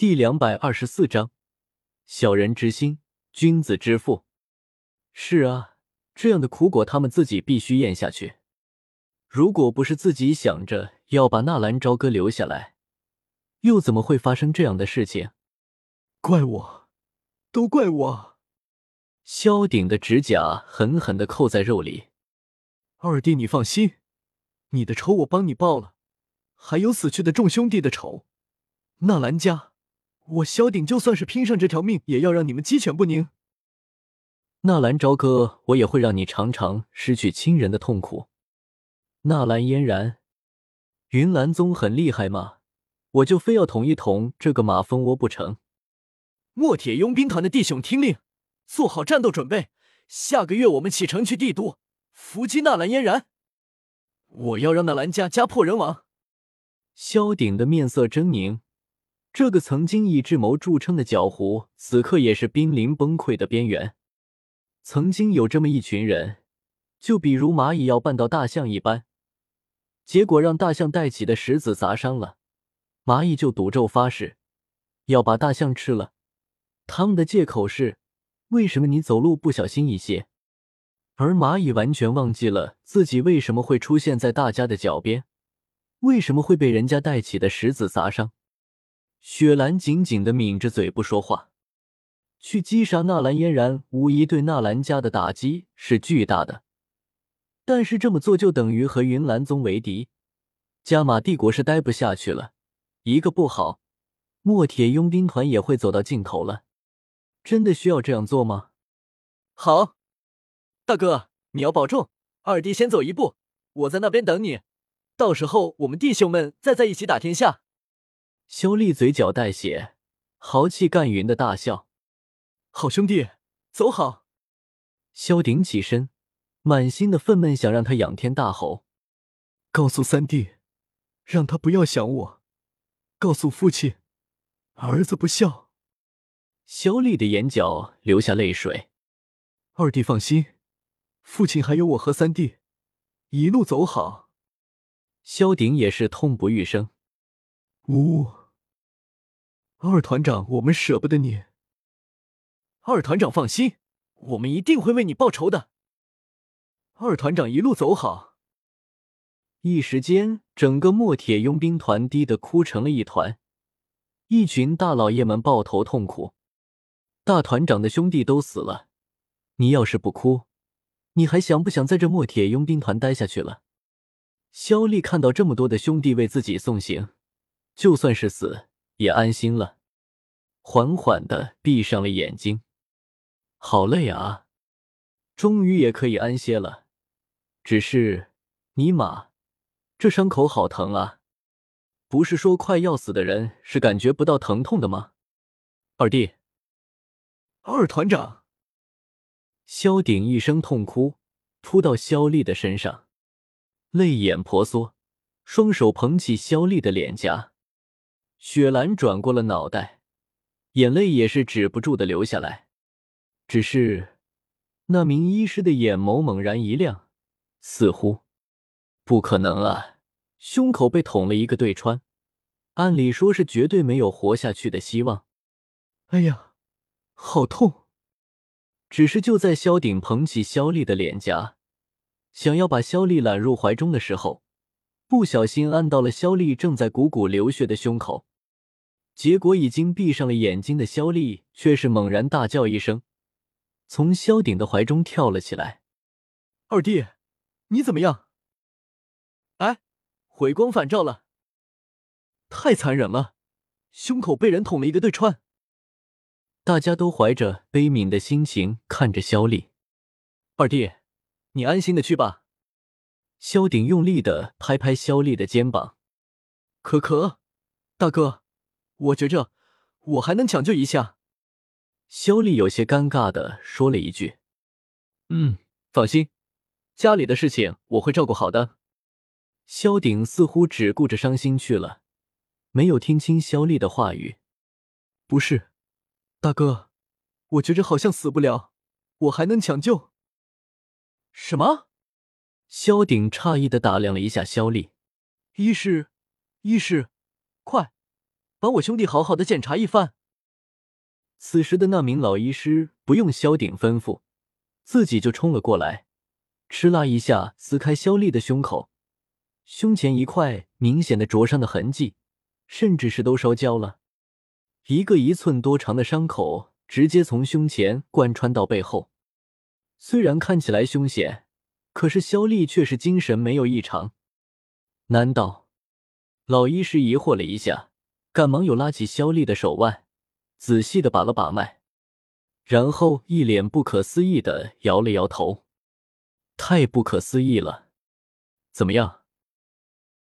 第两百二十四章，小人之心，君子之腹。是啊，这样的苦果他们自己必须咽下去。如果不是自己想着要把纳兰朝歌留下来，又怎么会发生这样的事情？怪我，都怪我！萧鼎的指甲狠狠的扣在肉里。二弟，你放心，你的仇我帮你报了，还有死去的众兄弟的仇，纳兰家。我萧鼎就算是拼上这条命，也要让你们鸡犬不宁。纳兰朝歌，我也会让你尝尝失去亲人的痛苦。纳兰嫣然，云岚宗很厉害吗？我就非要捅一捅这个马蜂窝不成？墨铁佣兵团的弟兄听令，做好战斗准备。下个月我们启程去帝都伏击纳兰嫣然。我要让纳兰家家破人亡。萧鼎的面色狰狞。这个曾经以智谋著称的狡狐，此刻也是濒临崩溃的边缘。曾经有这么一群人，就比如蚂蚁要绊到大象一般，结果让大象带起的石子砸伤了，蚂蚁就赌咒发誓要把大象吃了。他们的借口是：为什么你走路不小心一些？而蚂蚁完全忘记了自己为什么会出现在大家的脚边，为什么会被人家带起的石子砸伤。雪兰紧紧的抿着嘴不说话，去击杀纳兰嫣然，无疑对纳兰家的打击是巨大的。但是这么做就等于和云岚宗为敌，加玛帝国是待不下去了。一个不好，墨铁佣兵团也会走到尽头了。真的需要这样做吗？好，大哥，你要保重。二弟先走一步，我在那边等你。到时候我们弟兄们再在一起打天下。萧丽嘴角带血，豪气干云的大笑：“好兄弟，走好！”萧鼎起身，满心的愤懑，想让他仰天大吼：“告诉三弟，让他不要想我；告诉父亲，儿子不孝。”萧丽的眼角流下泪水：“二弟放心，父亲还有我和三弟，一路走好。”萧鼎也是痛不欲生：“呜。”二团长，我们舍不得你。二团长放心，我们一定会为你报仇的。二团长一路走好。一时间，整个墨铁佣兵团低得哭成了一团，一群大老爷们抱头痛哭。大团长的兄弟都死了，你要是不哭，你还想不想在这墨铁佣兵团待下去了？肖丽看到这么多的兄弟为自己送行，就算是死。也安心了，缓缓的闭上了眼睛。好累啊，终于也可以安歇了。只是，尼玛，这伤口好疼啊！不是说快要死的人是感觉不到疼痛的吗？二弟，二团长，萧鼎一声痛哭，扑到萧丽的身上，泪眼婆娑，双手捧起萧丽的脸颊。雪兰转过了脑袋，眼泪也是止不住的流下来。只是那名医师的眼眸猛然一亮，似乎不可能啊！胸口被捅了一个对穿，按理说是绝对没有活下去的希望。哎呀，好痛！只是就在萧鼎捧起萧丽的脸颊，想要把萧丽揽入怀中的时候，不小心按到了萧丽正在汩汩流血的胸口。结果已经闭上了眼睛的萧丽却是猛然大叫一声，从萧鼎的怀中跳了起来。二弟，你怎么样？哎，回光返照了。太残忍了，胸口被人捅了一个对穿。大家都怀着悲悯的心情看着萧丽。二弟，你安心的去吧。萧鼎用力的拍拍萧丽的肩膀。可可，大哥。我觉着我还能抢救一下，肖丽有些尴尬的说了一句：“嗯，放心，家里的事情我会照顾好的。”萧鼎似乎只顾着伤心去了，没有听清肖丽的话语。不是，大哥，我觉着好像死不了，我还能抢救。什么？萧鼎诧异的打量了一下肖丽，医师，医师，快！帮我兄弟好好的检查一番。此时的那名老医师不用萧鼎吩咐，自己就冲了过来，哧啦一下撕开萧丽的胸口，胸前一块明显的灼伤的痕迹，甚至是都烧焦了。一个一寸多长的伤口直接从胸前贯穿到背后，虽然看起来凶险，可是萧丽却是精神没有异常。难道？老医师疑惑了一下，赶忙又拉起肖丽的手腕。仔细的把了把脉，然后一脸不可思议的摇了摇头，太不可思议了！怎么样？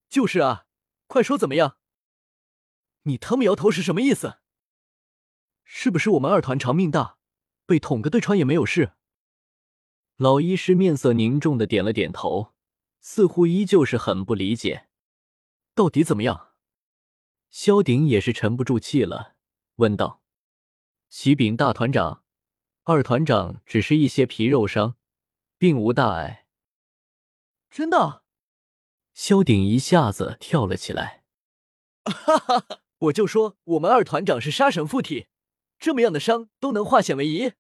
就是啊，快说怎么样？你他妈摇头是什么意思？是不是我们二团长命大，被捅个对穿也没有事？老医师面色凝重的点了点头，似乎依旧是很不理解，到底怎么样？萧鼎也是沉不住气了。问道：“启禀大团长，二团长只是一些皮肉伤，并无大碍。”真的？萧鼎一下子跳了起来。哈哈哈！我就说我们二团长是杀神附体，这么样的伤都能化险为夷。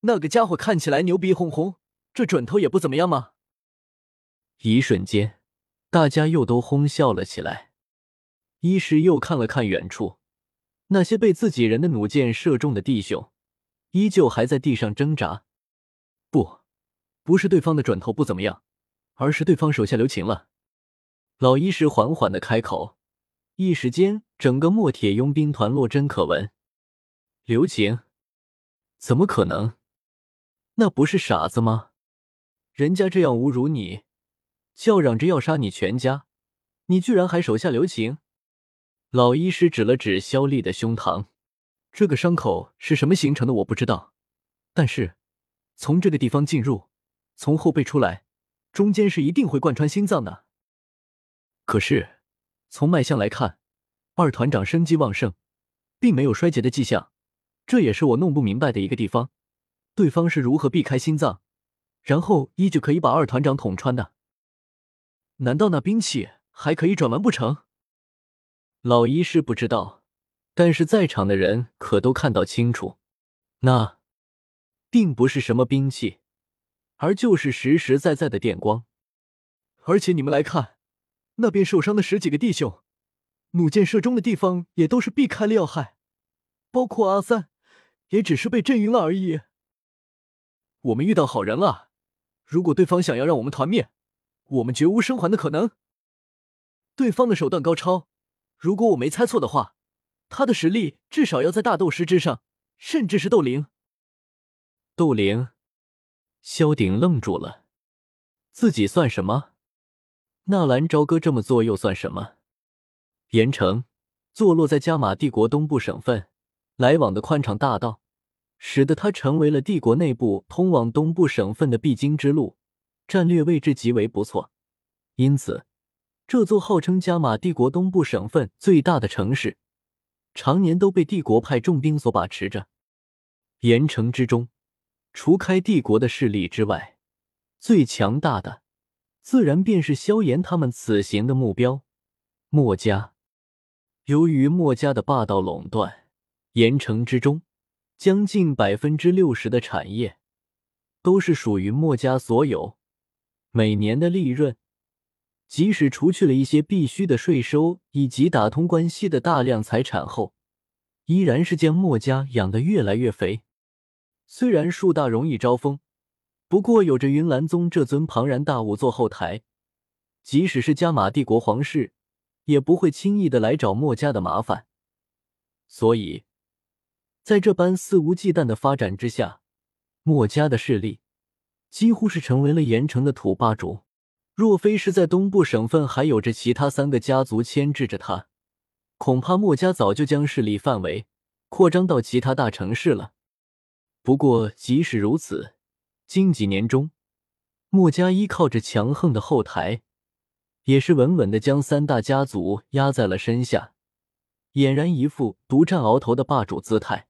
那个家伙看起来牛逼哄哄，这准头也不怎么样吗？一瞬间，大家又都哄笑了起来。医师又看了看远处。那些被自己人的弩箭射中的弟兄，依旧还在地上挣扎。不，不是对方的准头不怎么样，而是对方手下留情了。老医师缓缓的开口，一时间，整个墨铁佣兵团落针可闻。留情？怎么可能？那不是傻子吗？人家这样侮辱你，叫嚷着要杀你全家，你居然还手下留情？老医师指了指肖丽的胸膛，这个伤口是什么形成的？我不知道，但是从这个地方进入，从后背出来，中间是一定会贯穿心脏的。可是从脉象来看，二团长生机旺盛，并没有衰竭的迹象，这也是我弄不明白的一个地方。对方是如何避开心脏，然后依旧可以把二团长捅穿的？难道那兵器还可以转弯不成？老医师不知道，但是在场的人可都看到清楚，那并不是什么兵器，而就是实实在在的电光。而且你们来看，那边受伤的十几个弟兄，弩箭射中的地方也都是避开了要害，包括阿三，也只是被震晕了而已。我们遇到好人了，如果对方想要让我们团灭，我们绝无生还的可能。对方的手段高超。如果我没猜错的话，他的实力至少要在大斗师之上，甚至是斗灵。斗灵，萧鼎愣住了，自己算什么？纳兰朝歌这么做又算什么？盐城坐落在加玛帝国东部省份，来往的宽敞大道，使得它成为了帝国内部通往东部省份的必经之路，战略位置极为不错。因此。这座号称加玛帝国东部省份最大的城市，常年都被帝国派重兵所把持着。盐城之中，除开帝国的势力之外，最强大的，自然便是萧炎他们此行的目标——墨家。由于墨家的霸道垄断，盐城之中将近百分之六十的产业都是属于墨家所有，每年的利润。即使除去了一些必须的税收以及打通关系的大量财产后，依然是将墨家养得越来越肥。虽然树大容易招风，不过有着云岚宗这尊庞然大物做后台，即使是加玛帝国皇室，也不会轻易的来找墨家的麻烦。所以，在这般肆无忌惮的发展之下，墨家的势力几乎是成为了盐城的土霸主。若非是在东部省份还有着其他三个家族牵制着他，恐怕墨家早就将势力范围扩张到其他大城市了。不过，即使如此，近几年中，墨家依靠着强横的后台，也是稳稳的将三大家族压在了身下，俨然一副独占鳌头的霸主姿态。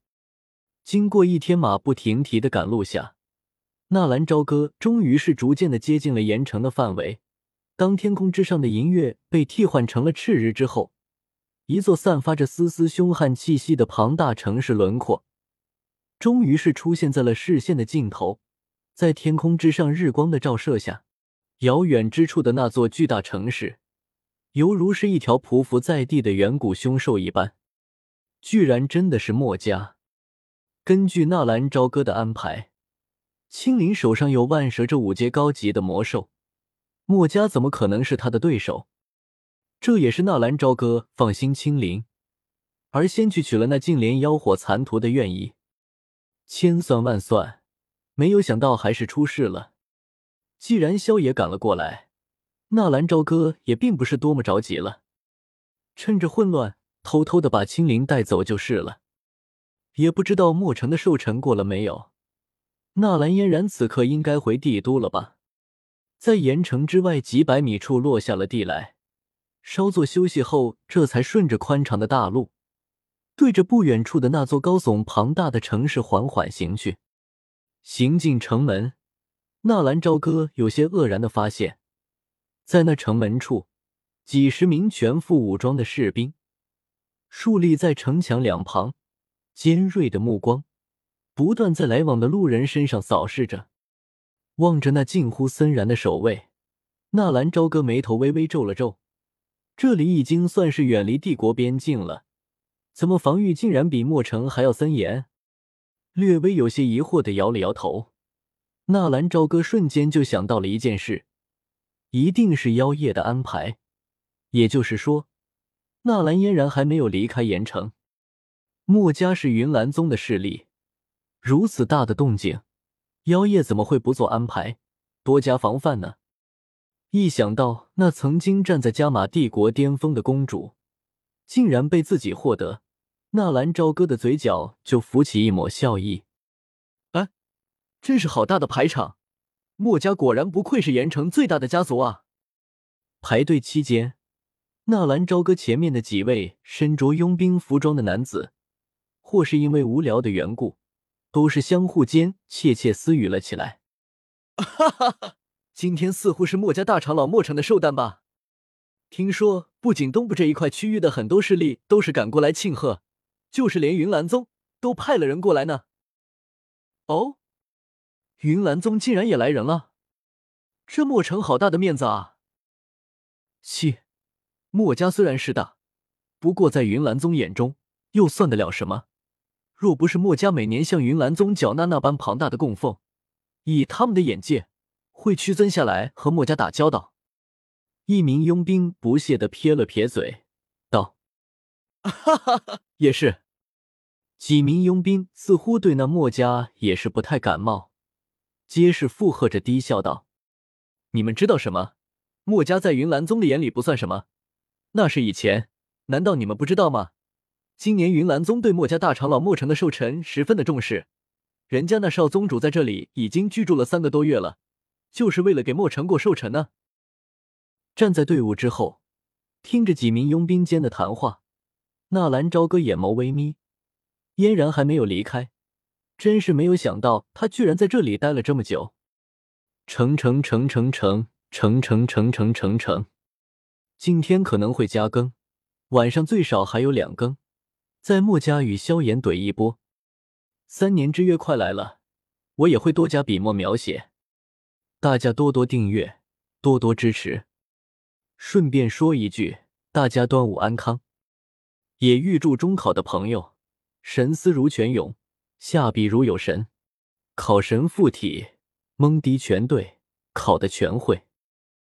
经过一天马不停蹄的赶路下。纳兰朝歌终于是逐渐的接近了盐城的范围。当天空之上的银月被替换成了赤日之后，一座散发着丝丝凶悍气息的庞大城市轮廓，终于是出现在了视线的尽头。在天空之上，日光的照射下，遥远之处的那座巨大城市，犹如是一条匍匐在地的远古凶兽一般。居然真的是墨家！根据纳兰朝歌的安排，青灵手上有万蛇这五阶高级的魔兽，墨家怎么可能是他的对手？这也是纳兰朝歌放心青灵，而先去取了那净莲妖火残图的愿意。千算万算，没有想到还是出事了。既然萧野赶了过来，纳兰朝歌也并不是多么着急了，趁着混乱，偷偷的把青灵带走就是了。也不知道墨城的寿辰过了没有。纳兰嫣然此刻应该回帝都了吧，在盐城之外几百米处落下了地来。稍作休息后，这才顺着宽敞的大路，对着不远处的那座高耸庞大的城市缓缓行去。行进城门，纳兰朝歌有些愕然的发现，在那城门处，几十名全副武装的士兵竖立在城墙两旁，尖锐的目光不断在来往的路人身上扫视着。望着那近乎森然的守卫，纳兰朝歌眉头微微皱了皱。这里已经算是远离帝国边境了，怎么防御竟然比墨城还要森严？略微有些疑惑的摇了摇头。纳兰朝歌瞬间就想到了一件事，一定是妖夜的安排。也就是说，纳兰嫣然还没有离开盐城。墨家是云岚宗的势力，如此大的动静，妖夜怎么会不做安排，多加防范呢？一想到那曾经站在加玛帝国巅峰的公主，竟然被自己获得，纳兰朝歌的嘴角就浮起一抹笑意。哎，真是好大的排场！墨家果然不愧是盐城最大的家族啊！排队期间，纳兰朝歌前面的几位身着佣兵服装的男子，或是因为无聊的缘故，都是相互间窃窃私语了起来。哈哈哈！今天似乎是墨家大长老墨城的寿诞吧？听说不仅东部这一块区域的很多势力都是赶过来庆贺，就是连云岚宗都派了人过来呢。哦，云岚宗竟然也来人了，这墨城好大的面子啊！切，墨家虽然是大，不过在云岚宗眼中又算得了什么？若不是墨家每年向云岚宗缴纳那般庞大的供奉，以他们的眼界。会屈尊下来和墨家打交道？一名佣兵不屑的撇了撇嘴，道：“哈哈哈，也是。”几名佣兵似乎对那墨家也是不太感冒，皆是附和着低笑道：“你们知道什么？墨家在云岚宗的眼里不算什么，那是以前。难道你们不知道吗？今年云岚宗对墨家大长老墨城的寿辰十分的重视，人家那少宗主在这里已经居住了三个多月了。”就是为了给墨城过寿辰呢。站在队伍之后，听着几名佣兵间的谈话，纳兰朝歌眼眸微眯，嫣然还没有离开，真是没有想到他居然在这里待了这么久。成成成成成成成成成成成，今天可能会加更，晚上最少还有两更，在墨家与萧炎怼一波。三年之约快来了，我也会多加笔墨描写。大家多多订阅，多多支持。顺便说一句，大家端午安康，也预祝中考的朋友神思如泉涌，下笔如有神，考神附体，蒙迪全对，考的全会。